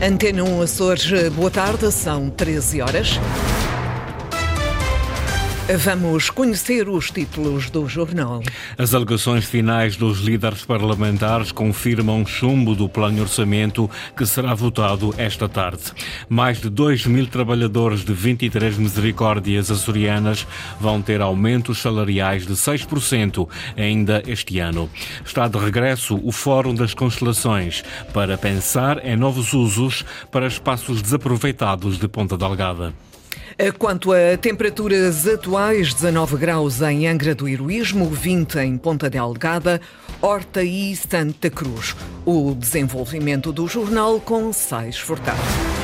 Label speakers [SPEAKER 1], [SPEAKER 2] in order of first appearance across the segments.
[SPEAKER 1] Antena 1 Açores, boa tarde, são 13 horas. Vamos conhecer os títulos do jornal.
[SPEAKER 2] As alegações finais dos líderes parlamentares confirmam chumbo do plano orçamento que será votado esta tarde. Mais de 2 mil trabalhadores de 23 misericórdias açorianas vão ter aumentos salariais de 6% ainda este ano. Está de regresso o Fórum das Constelações para pensar em novos usos para espaços desaproveitados de Ponta Delgada.
[SPEAKER 1] Quanto a temperaturas atuais, 19 graus em Angra do Heroísmo, 20 em Ponta Delgada, Horta e Santa Cruz. O desenvolvimento do jornal com Sais Furtado.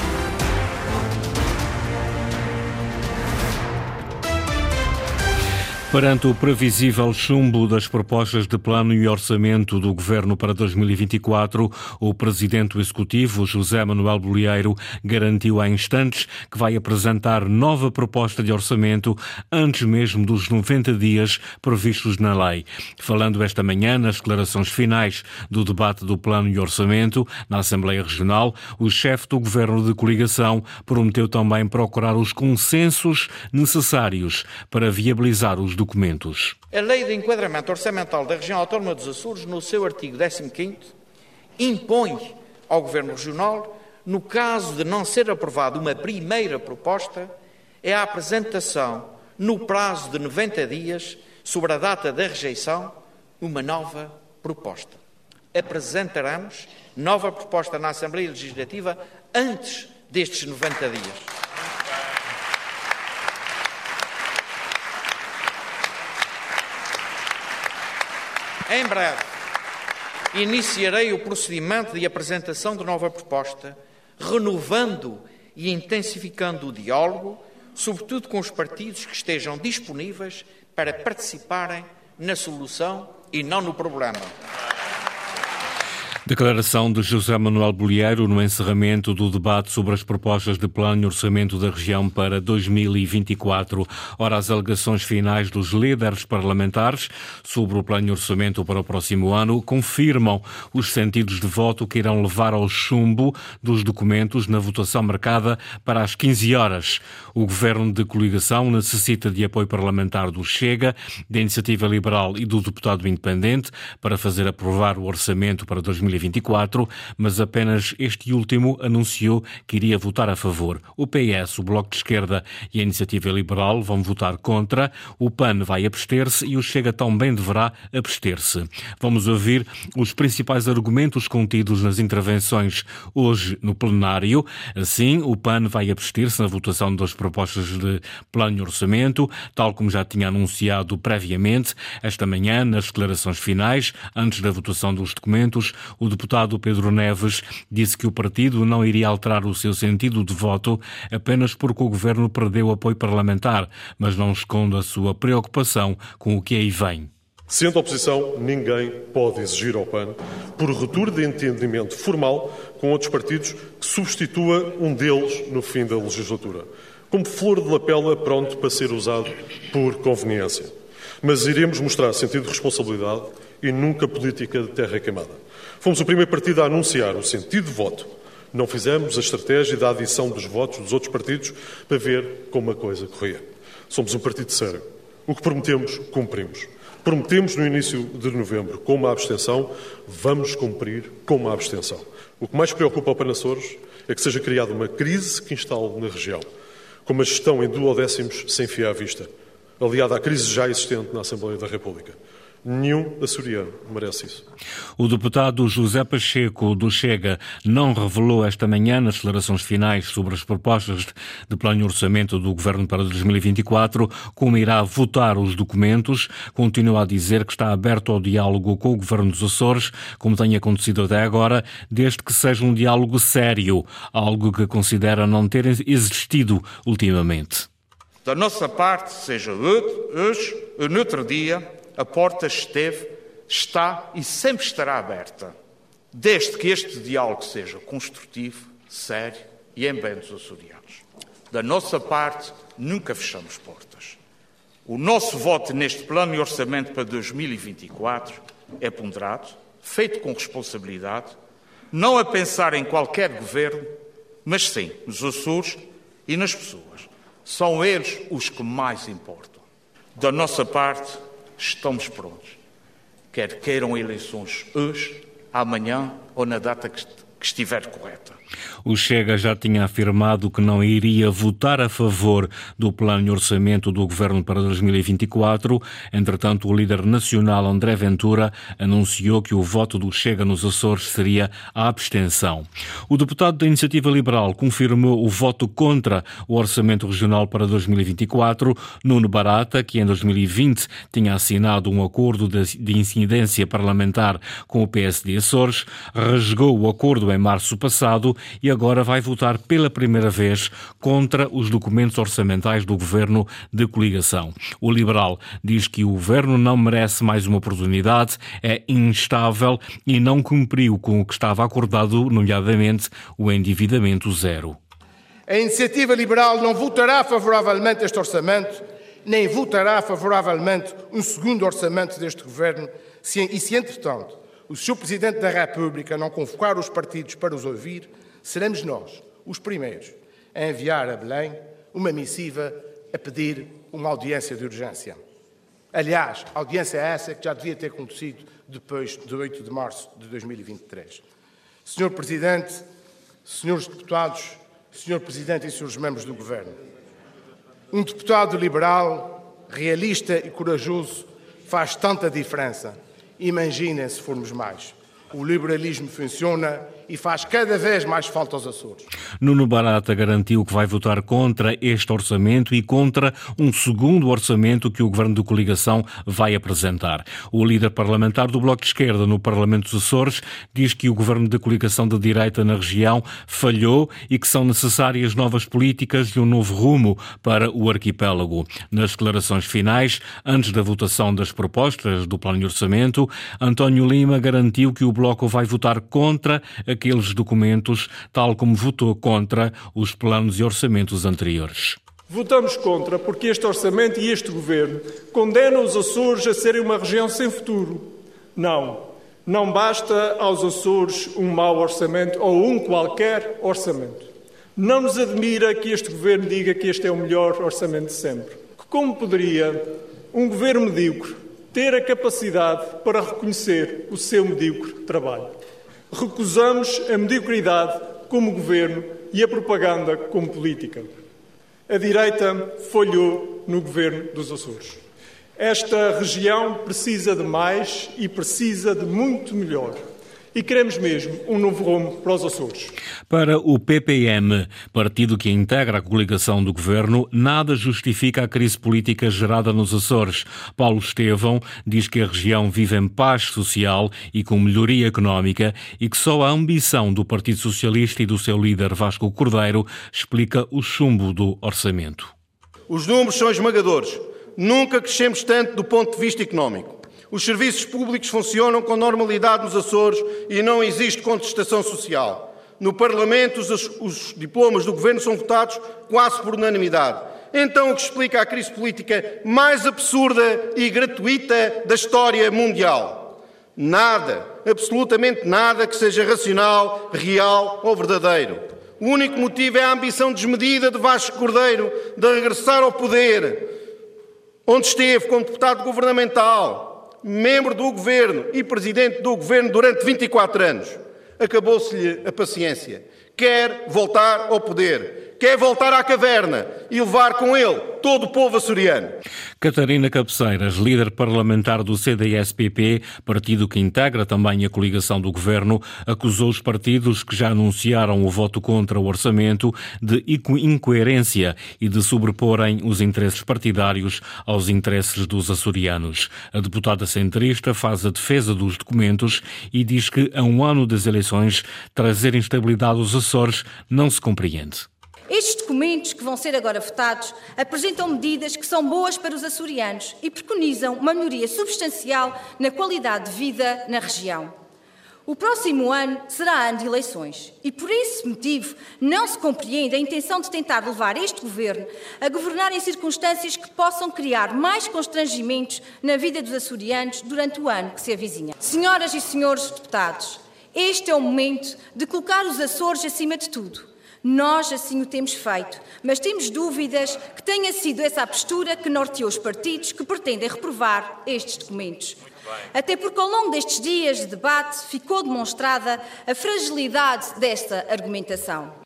[SPEAKER 2] Perante o previsível chumbo das propostas de plano e orçamento do governo para 2024, o presidente executivo, José Manuel Bolieiro, garantiu há instantes que vai apresentar nova proposta de orçamento antes mesmo dos 90 dias previstos na lei. Falando esta manhã nas declarações finais do debate do plano e orçamento na Assembleia Regional, o chefe do governo de coligação prometeu também procurar os consensos necessários para viabilizar os documentos.
[SPEAKER 3] A Lei de Enquadramento Orçamental da Região Autónoma dos Açores, no seu artigo 15, impõe ao Governo Regional, no caso de não ser aprovada uma primeira proposta, é a apresentação, no prazo de 90 dias, sobre a data da rejeição, uma nova proposta. Apresentaremos nova proposta na Assembleia Legislativa antes destes 90 dias. Em breve, iniciarei o procedimento de apresentação de nova proposta, renovando e intensificando o diálogo, sobretudo com os partidos que estejam disponíveis para participarem na solução e não no problema.
[SPEAKER 2] Declaração de José Manuel Bolieiro no encerramento do debate sobre as propostas de plano e orçamento da região para 2024. Ora, as alegações finais dos líderes parlamentares sobre o plano e orçamento para o próximo ano confirmam os sentidos de voto que irão levar ao chumbo dos documentos na votação marcada para as 15 horas. O governo de coligação necessita de apoio parlamentar do Chega, da Iniciativa Liberal e do deputado independente para fazer aprovar o orçamento para 2024. 2024, mas apenas este último anunciou que iria votar a favor. O PS, o Bloco de Esquerda e a Iniciativa Liberal vão votar contra, o PAN vai abster-se e o Chega também deverá abster-se. Vamos ouvir os principais argumentos contidos nas intervenções hoje no plenário. Assim, o PAN vai abster-se na votação das propostas de plano e orçamento, tal como já tinha anunciado previamente esta manhã nas declarações finais, antes da votação dos documentos. O deputado Pedro Neves disse que o partido não iria alterar o seu sentido de voto apenas porque o governo perdeu apoio parlamentar, mas não esconde a sua preocupação com o que aí vem.
[SPEAKER 4] Sendo oposição, ninguém pode exigir ao PAN, por ruptura de entendimento formal com outros partidos, que substitua um deles no fim da legislatura, como flor de lapela pronto para ser usado por conveniência. Mas iremos mostrar sentido de responsabilidade e nunca política de terra queimada. Fomos o primeiro partido a anunciar o sentido de voto. Não fizemos a estratégia da adição dos votos dos outros partidos para ver como a coisa corria. Somos um partido sério. O que prometemos, cumprimos. Prometemos no início de novembro com uma abstenção, vamos cumprir com uma abstenção. O que mais preocupa ao Panaçores é que seja criada uma crise que instale na região, com uma gestão em duodécimos sem fio à vista, aliada à crise já existente na Assembleia da República. Nenhum açoriano merece isso.
[SPEAKER 2] O deputado José Pacheco do Chega não revelou esta manhã, nas declarações finais sobre as propostas de plano de orçamento do governo para 2024, como irá votar os documentos. Continua a dizer que está aberto ao diálogo com o governo dos Açores, como tem acontecido até agora, desde que seja um diálogo sério, algo que considera não ter existido ultimamente.
[SPEAKER 3] Da nossa parte, seja hoje ou no outro dia, a porta esteve, está e sempre estará aberta, desde que este diálogo seja construtivo, sério e em bem dos açorianos. Da nossa parte, nunca fechamos portas. O nosso voto neste plano e orçamento para 2024 é ponderado, feito com responsabilidade, não a pensar em qualquer governo,
[SPEAKER 5] mas sim nos Açores e nas pessoas. São eles os que mais importam. Da nossa parte, estamos prontos. Quer queiram eleições hoje, amanhã ou na data que estiver correta.
[SPEAKER 2] O Chega já tinha afirmado que não iria votar a favor do plano de orçamento do governo para 2024. Entretanto, o líder nacional André Ventura anunciou que o voto do Chega nos Açores seria a abstenção. O deputado da Iniciativa Liberal confirmou o voto contra o orçamento regional para 2024. Nuno Barata, que em 2020 tinha assinado um acordo de incidência parlamentar com o PSD Açores, rasgou o acordo em março passado e agora vai votar pela primeira vez contra os documentos orçamentais do governo de coligação. O liberal diz que o governo não merece mais uma oportunidade, é instável e não cumpriu com o que estava acordado, nomeadamente o endividamento zero.
[SPEAKER 6] A iniciativa liberal não votará favoravelmente este orçamento, nem votará favoravelmente um segundo orçamento deste governo, e se, entretanto, o Sr. Presidente da República não convocar os partidos para os ouvir, seremos nós os primeiros a enviar a Belém uma missiva a pedir uma audiência de urgência. Aliás, audiência essa que já devia ter acontecido depois de 8 de março de 2023. Senhor Presidente, senhores deputados, Senhor Presidente e senhores membros do Governo, um deputado liberal, realista e corajoso faz tanta diferença. Imaginem se formos mais. O liberalismo funciona e faz cada vez mais falta aos Açores.
[SPEAKER 2] Nuno Barata garantiu que vai votar contra este orçamento e contra um segundo orçamento que o governo de coligação vai apresentar. O líder parlamentar do Bloco de Esquerda no Parlamento dos Açores diz que o governo de coligação de direita na região falhou e que são necessárias novas políticas e um novo rumo para o arquipélago. Nas declarações finais, antes da votação das propostas do plano de orçamento, António Lima garantiu que o Bloco vai votar contra a aqueles documentos, tal como votou contra os planos e orçamentos anteriores.
[SPEAKER 7] Votamos contra porque este orçamento e este governo condenam os Açores a serem uma região sem futuro. Não, não basta aos Açores um mau orçamento ou um qualquer orçamento. Não nos admira que este governo diga que este é o melhor orçamento de sempre. Como poderia um governo medíocre ter a capacidade para reconhecer o seu medíocre trabalho? Recusamos a mediocridade como governo e a propaganda como política. A direita falhou no governo dos Açores. Esta região precisa de mais e precisa de muito melhor e queremos mesmo um novo rumo para os Açores.
[SPEAKER 2] Para o PPM, partido que integra a coligação do governo, nada justifica a crise política gerada nos Açores. Paulo Estevão diz que a região vive em paz social e com melhoria económica e que só a ambição do Partido Socialista e do seu líder Vasco Cordeiro explica o chumbo do orçamento.
[SPEAKER 8] Os números são esmagadores. Nunca crescemos tanto do ponto de vista económico. Os serviços públicos funcionam com normalidade nos Açores e não existe contestação social. No Parlamento, os, os diplomas do Governo são votados quase por unanimidade. Então, o que explica a crise política mais absurda e gratuita da história mundial? Nada, absolutamente nada que seja racional, real ou verdadeiro. O único motivo é a ambição desmedida de Vasco Cordeiro de regressar ao poder, onde esteve como deputado governamental, membro do governo e presidente do governo durante 24 anos. Acabou-se-lhe a paciência. Quer voltar ao poder, quer voltar à caverna e levar com ele todo o povo açoriano.
[SPEAKER 2] Catarina Cabeceiras, líder parlamentar do CDS-PP, partido que integra também a coligação do governo, acusou os partidos que já anunciaram o voto contra o orçamento de incoerência e de sobreporem os interesses partidários aos interesses dos açorianos. A deputada centrista faz a defesa dos documentos e diz que, a um ano das eleições, trazer instabilidade aos Açores não se compreende.
[SPEAKER 9] Documentos que vão ser agora votados apresentam medidas que são boas para os açorianos e preconizam uma melhoria substancial na qualidade de vida na região. O próximo ano será ano de eleições e, por esse motivo, não se compreende a intenção de tentar levar este governo a governar em circunstâncias que possam criar mais constrangimentos na vida dos açorianos durante o ano que se avizinha. Senhoras e senhores deputados, este é o momento de colocar os Açores acima de tudo Nós assim o temos feito, mas temos dúvidas que tenha sido essa a postura que norteou os partidos que pretendem reprovar estes documentos. Até porque ao longo destes dias de debate ficou demonstrada a fragilidade desta argumentação.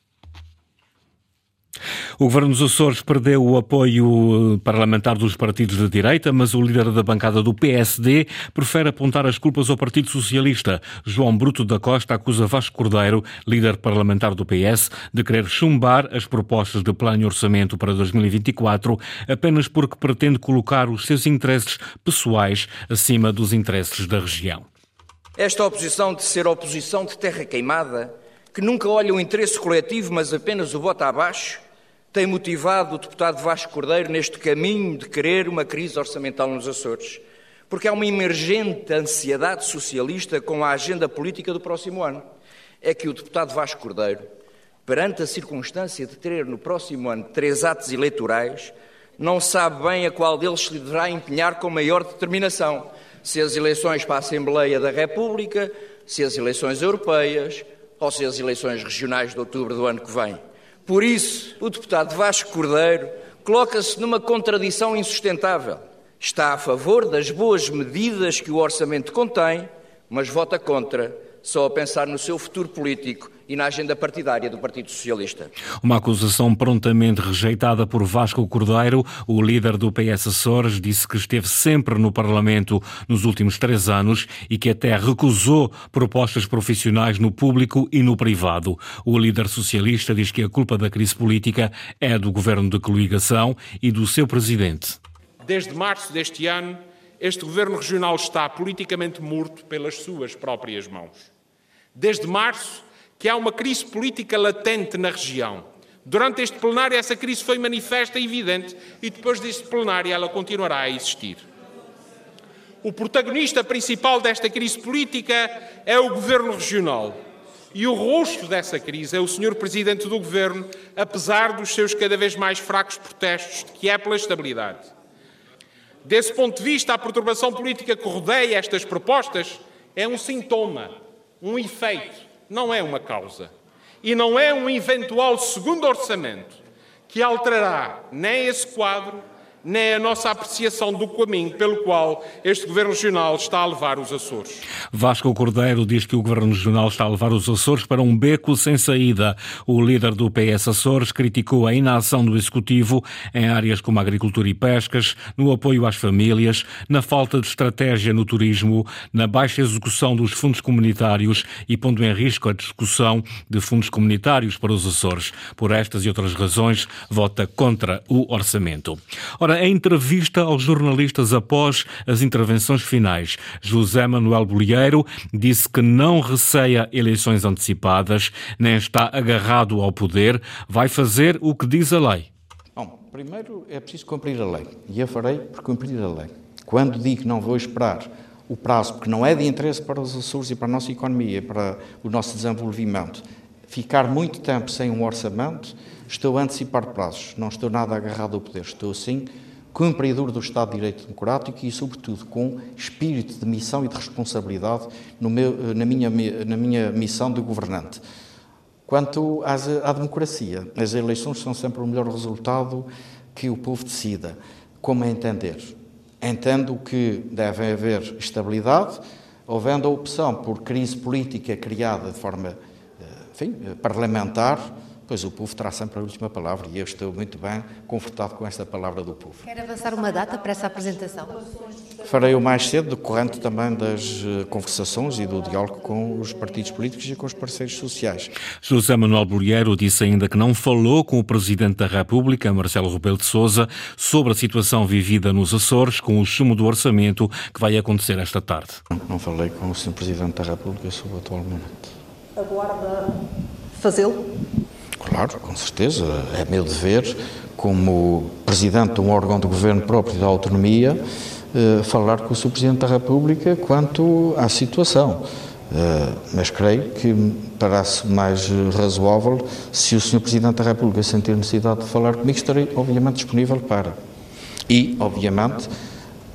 [SPEAKER 2] O Governo dos Açores perdeu o apoio eh, parlamentar dos partidos de direita, mas o líder da bancada do PSD prefere apontar as culpas ao Partido Socialista. João Bruto da Costa acusa Vasco Cordeiro, líder parlamentar do PS, de querer chumbar as propostas de plano e orçamento para 2024 apenas porque pretende colocar os seus interesses pessoais acima dos interesses da região.
[SPEAKER 10] Esta oposição de ser oposição de terra queimada, que nunca olha o interesse coletivo, mas apenas o bota abaixo, tem motivado o deputado Vasco Cordeiro neste caminho de querer uma crise orçamental nos Açores? Porque há uma emergente ansiedade socialista com a agenda política do próximo ano. É que o deputado Vasco Cordeiro, perante a circunstância de ter no próximo ano três atos eleitorais, não sabe bem a qual deles se deverá empenhar com maior determinação. Se as eleições para a Assembleia da República, se as eleições europeias ou se as eleições regionais de outubro do ano que vem. Por isso, o deputado Vasco Cordeiro coloca-se numa contradição insustentável. Está a favor das boas medidas que o orçamento contém, mas vota contra, só a pensar no seu futuro político e na agenda partidária do Partido Socialista.
[SPEAKER 2] Uma acusação prontamente rejeitada por Vasco Cordeiro, o líder do PS Açores, disse que esteve sempre no Parlamento nos últimos três anos e que até recusou propostas profissionais no público e no privado. O líder socialista diz que a culpa da crise política é do governo de coligação e do seu presidente.
[SPEAKER 11] Desde março deste ano, este governo regional está politicamente morto pelas suas próprias mãos. Desde março, que há uma crise política latente na região. Durante este plenário, essa crise foi manifesta e evidente, e depois deste plenário, ela continuará a existir. O protagonista principal desta crise política é o governo regional. E o rosto dessa crise é o senhor presidente do governo, apesar dos seus cada vez mais fracos protestos de que é pela estabilidade. Desse ponto de vista, a perturbação política que rodeia estas propostas é um sintoma, um efeito não é uma causa. E não é um eventual segundo orçamento que alterará nem esse quadro, nem a nossa apreciação do caminho pelo qual este Governo Regional está a levar os Açores.
[SPEAKER 2] Vasco Cordeiro diz que o Governo Regional está a levar os Açores para um beco sem saída. O líder do PS Açores criticou a inação do Executivo em áreas como agricultura e pescas, no apoio às famílias, na falta de estratégia no turismo, na baixa execução dos fundos comunitários e pondo em risco a discussão de fundos comunitários para os Açores. Por estas e outras razões, vota contra o orçamento. Ora, em entrevista aos jornalistas após as intervenções finais, José Manuel Bolieiro disse que não receia eleições antecipadas, nem está agarrado ao poder, vai fazer o que diz a lei.
[SPEAKER 12] Bom, primeiro é preciso cumprir a lei, e eu farei por cumprir a lei. Quando digo que não vou esperar o prazo, porque não é de interesse para os Açores e para a nossa economia, para o nosso desenvolvimento, ficar muito tempo sem um orçamento, estou a antecipar prazos, não estou nada agarrado ao poder, estou sim cumpridor do Estado de Direito Democrático e, sobretudo, com espírito de missão e de responsabilidade meu, na, minha, na minha missão de governante. Quanto às, à democracia, as eleições são sempre o melhor resultado que o povo decida. Como é entender? Entendo que deve haver estabilidade, havendo a opção por crise política criada de forma eh, enfim, parlamentar, pois o povo terá sempre a última palavra e eu estou muito bem confortado com esta palavra do povo.
[SPEAKER 13] Quer avançar uma data para essa apresentação?
[SPEAKER 12] Farei o mais cedo, decorrente também das eh, conversações e do diálogo com os partidos políticos e com os parceiros sociais.
[SPEAKER 2] José Manuel Bolheiro disse ainda que não falou com o Presidente da República, Marcelo Rebelo de Sousa, sobre a situação vivida nos Açores com o sumo do orçamento que vai acontecer esta tarde.
[SPEAKER 12] Não, não falei com o Sr. Presidente da República sobre o atual momento.
[SPEAKER 13] Aguarda fazê-lo?
[SPEAKER 12] Claro, com certeza. É meu dever, como Presidente de um órgão de governo próprio da autonomia, eh, falar com o Sr. Presidente da República quanto à situação. Eh, mas creio que parece mais razoável se o Sr. Presidente da República sentir necessidade de falar comigo, estarei obviamente disponível para. E, obviamente,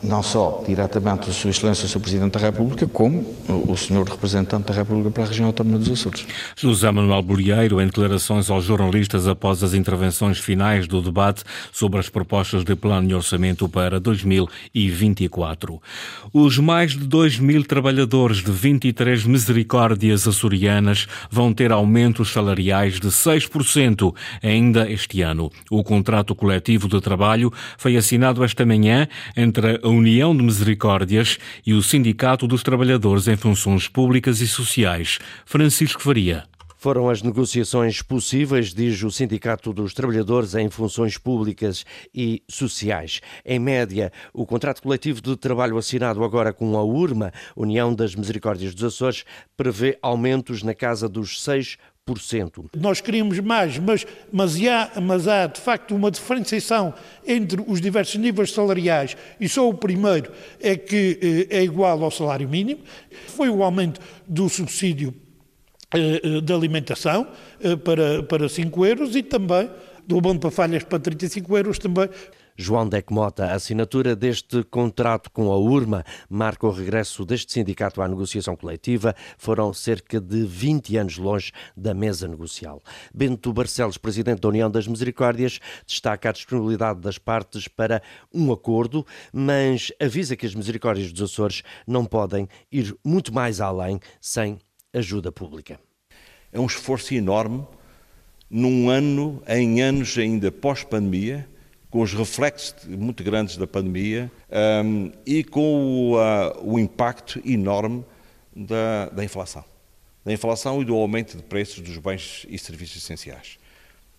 [SPEAKER 12] não só diretamente a Sua Excelência, o Sr. Presidente da República, como o Sr. Representante da República para a região autónoma dos Açores.
[SPEAKER 2] José Manuel Bolieiro, em declarações aos jornalistas após as intervenções finais do debate sobre as propostas de plano de orçamento para 2024. Os mais de 2 mil trabalhadores de 23 misericórdias açorianas vão ter aumentos salariais de 6% ainda este ano. O contrato coletivo de trabalho foi assinado esta manhã entre a União de Misericórdias e o Sindicato dos Trabalhadores em Funções Públicas e Sociais. Francisco Faria.
[SPEAKER 14] Foram as negociações possíveis, diz o Sindicato dos Trabalhadores em Funções Públicas e Sociais. Em média, o contrato coletivo de trabalho assinado agora com a URMA, União das Misericórdias dos Açores, prevê aumentos na casa dos 6%.
[SPEAKER 15] Nós queríamos mais, mas, mas, há, mas há de facto uma diferenciação entre os diversos níveis salariais e só o primeiro é que eh, é igual ao salário mínimo. Foi o aumento do subsídio eh, eh, de alimentação para, para 5 euros e também do abono para falhas para 35 euros também.
[SPEAKER 14] João Decmota, a assinatura deste contrato com a URMA marca o regresso deste sindicato à negociação coletiva. Foram cerca de 20 anos longe da mesa negocial. Bento Barcelos, presidente da União das Misericórdias, destaca a disponibilidade das partes para um acordo, mas avisa que as misericórdias dos Açores não podem ir muito mais além sem ajuda pública.
[SPEAKER 16] É um esforço enorme num ano, em anos ainda pós-pandemia, com os reflexos muito grandes da pandemia um, e com o, uh, o impacto enorme da, da, inflação. Da inflação e do aumento de preços dos bens e serviços essenciais.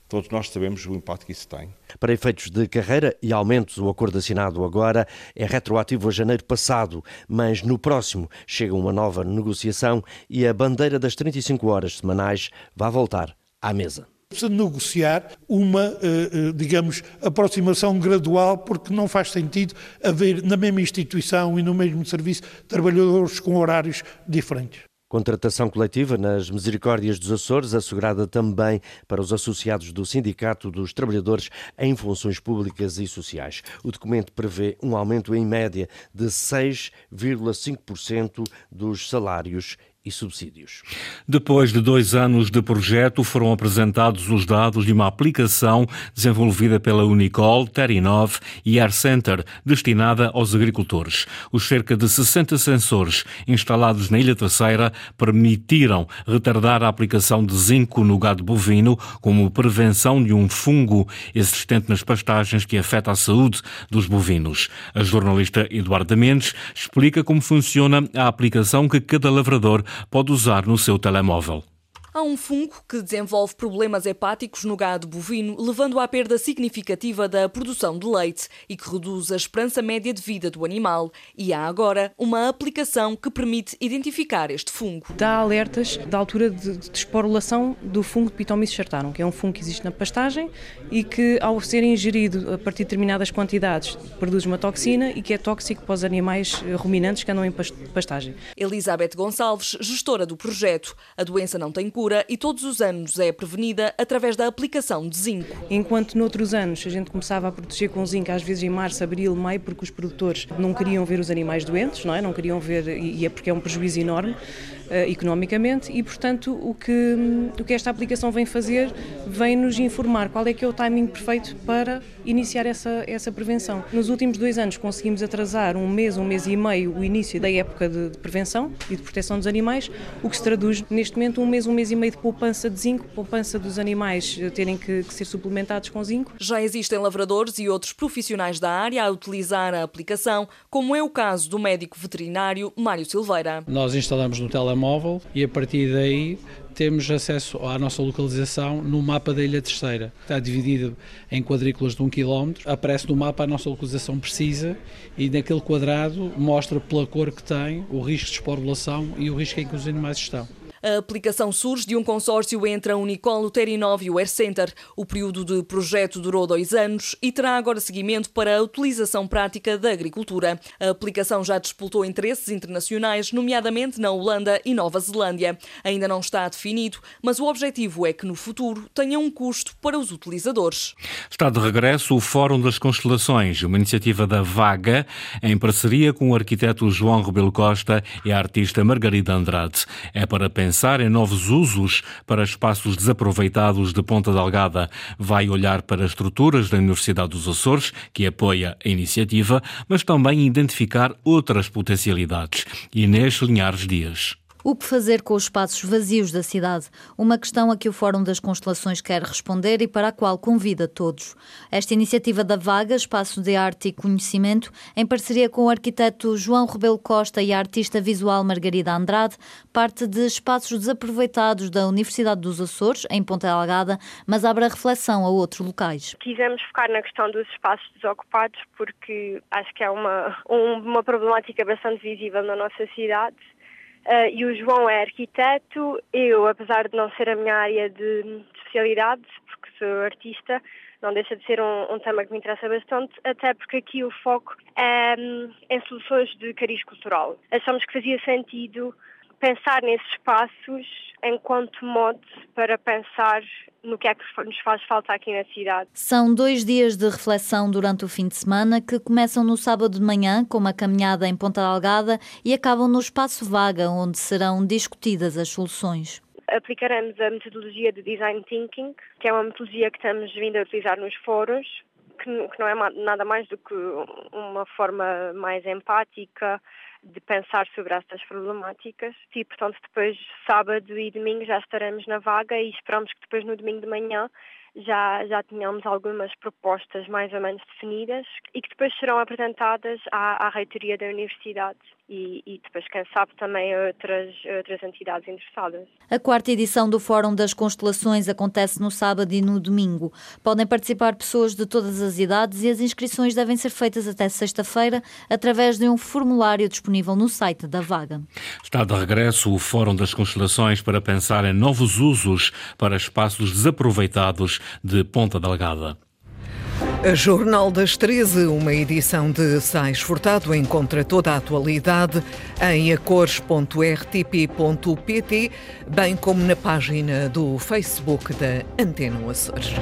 [SPEAKER 16] Todos nós sabemos o impacto que isso tem.
[SPEAKER 14] Para efeitos de carreira e aumentos, o acordo assinado agora é retroativo a janeiro passado, mas no próximo chega uma nova negociação e a bandeira das 35 horas semanais vai voltar à mesa
[SPEAKER 15] precisa negociar uma, eh, eh, digamos, aproximação gradual, porque não faz sentido haver na mesma instituição e no mesmo serviço trabalhadores com horários diferentes.
[SPEAKER 14] Contratação coletiva nas Misericórdias dos Açores, assegurada também para os associados do Sindicato dos Trabalhadores em Funções Públicas e Sociais. O documento prevê um aumento em média de 6,5% dos salários e subsídios.
[SPEAKER 2] Depois de dois anos de projeto, foram apresentados os dados de uma aplicação desenvolvida pela Unicol, Terinov e Air Center, destinada aos agricultores. Os cerca de 60 sensores instalados na Ilha Terceira permitiram retardar a aplicação de zinco no gado bovino como prevenção de um fungo existente nas pastagens que afeta a saúde dos bovinos. A jornalista Eduarda Mendes explica como funciona a aplicação que cada lavrador pode usar no seu telemóvel.
[SPEAKER 17] Há um fungo que desenvolve problemas hepáticos no gado bovino, levando à perda significativa da produção de leite e que reduz a esperança média de vida do animal. E há agora uma aplicação que permite identificar este fungo.
[SPEAKER 18] Dá alertas da altura de, de esporulação do fungo de Pitomyces chartarum, que é um fungo que existe na pastagem e que, ao ser ingerido a partir de determinadas quantidades, produz uma toxina e que é tóxico para os animais ruminantes que andam em pastagem.
[SPEAKER 17] Elizabeth Gonçalves, gestora do projeto. A doença não tem cura e todos os anos é prevenida através da aplicação de zinco.
[SPEAKER 18] Enquanto noutros anos a gente começava a proteger com zinco, às vezes em março, abril, maio, porque os produtores não queriam ver os animais doentes, não é? Não queriam ver, e é porque é um prejuízo enorme economicamente e, portanto, o que, o que esta aplicação vem fazer vem nos informar qual é que é o timing perfeito para iniciar essa, essa prevenção. Nos últimos dois anos conseguimos atrasar um mês, um mês e meio o início da época de, de prevenção e de proteção dos animais, o que se traduz neste momento um mês, um mês e meio de poupança de zinco, poupança dos animais terem que, que ser suplementados com zinco.
[SPEAKER 17] Já existem lavradores e outros profissionais da área a utilizar a aplicação, como é o caso do médico veterinário Mário Silveira.
[SPEAKER 19] Nós instalamos no telemóvel telemóvel e a partir daí temos acesso à nossa localização no mapa da Ilha Terceira. Está dividido em quadrículas de um quilómetro. Aparece no mapa a nossa localização precisa e naquele quadrado mostra pela cor que tem o risco de esporulação e o risco em que os animais estão.
[SPEAKER 17] A aplicação surge de um consórcio entre a Unicol, o Terinov e o Air Center. O período de projeto durou dois anos e terá agora seguimento para a utilização prática da agricultura. A aplicação já disputou interesses internacionais, nomeadamente na Holanda e Nova Zelândia. Ainda não está definido, mas o objetivo é que no futuro tenha um custo para os utilizadores.
[SPEAKER 2] Está de regresso o Fórum das Constelações, uma iniciativa da Vaga, em parceria com o arquiteto João Rebelo Costa e a artista Margarida Andrade. É para pensar em novos usos para espaços desaproveitados de Ponta Delgada. Vai olhar para estruturas da Universidade dos Açores, que apoia a iniciativa, mas também identificar outras potencialidades. Inês Linhares Dias.
[SPEAKER 20] O que fazer com os espaços vazios da cidade? Uma questão a que o Fórum das Constelações quer responder e para a qual convida todos. Esta iniciativa da Vaga, Espaço de Arte e Conhecimento, em parceria com o arquiteto João Rebelo Costa e a artista visual Margarida Andrade, parte de espaços desaproveitados da Universidade dos Açores, em Ponta Delgada, mas abre a reflexão a outros locais.
[SPEAKER 21] Quisemos focar na questão dos espaços desocupados porque acho que é uma, uma problemática bastante visível na nossa cidade Uh, e o João é arquiteto. Eu, apesar de não ser a minha área de especialidade, porque sou artista, não deixa de ser um, um tema que me interessa bastante, até porque aqui o foco é um, em soluções de cariz cultural. Achamos que fazia sentido pensar nesses espaços enquanto modo para pensar no que é que nos faz falta aqui na cidade.
[SPEAKER 20] São dois dias de reflexão durante o fim de semana que começam no sábado de manhã com uma caminhada em Ponta Delgada e acabam no espaço vaga onde serão discutidas as soluções.
[SPEAKER 21] Aplicaremos a metodologia de Design Thinking, que é uma metodologia que estamos vindo a utilizar nos fóruns, que não é nada mais do que uma forma mais empática, de pensar sobre estas problemáticas e, portanto, depois sábado e domingo já estaremos na vaga e esperamos que depois no domingo de manhã já, já tenhamos algumas propostas mais ou menos definidas e que depois serão apresentadas à, à reitoria da universidade e, e, depois, quem sabe, também outras, outras entidades interessadas.
[SPEAKER 20] A quarta edição do Fórum das Constelações acontece no sábado e no domingo. Podem participar pessoas de todas as idades e as inscrições devem ser feitas até sexta-feira através de um formulário disponível no site da Vaga.
[SPEAKER 2] Está de regresso o Fórum das Constelações para pensar em novos usos para espaços desaproveitados de Ponta Delgada.
[SPEAKER 1] Jornal das 13, uma edição de Sais Furtado, encontra toda a atualidade em acores.rtp.pt, bem como na página do Facebook da Antena Açores.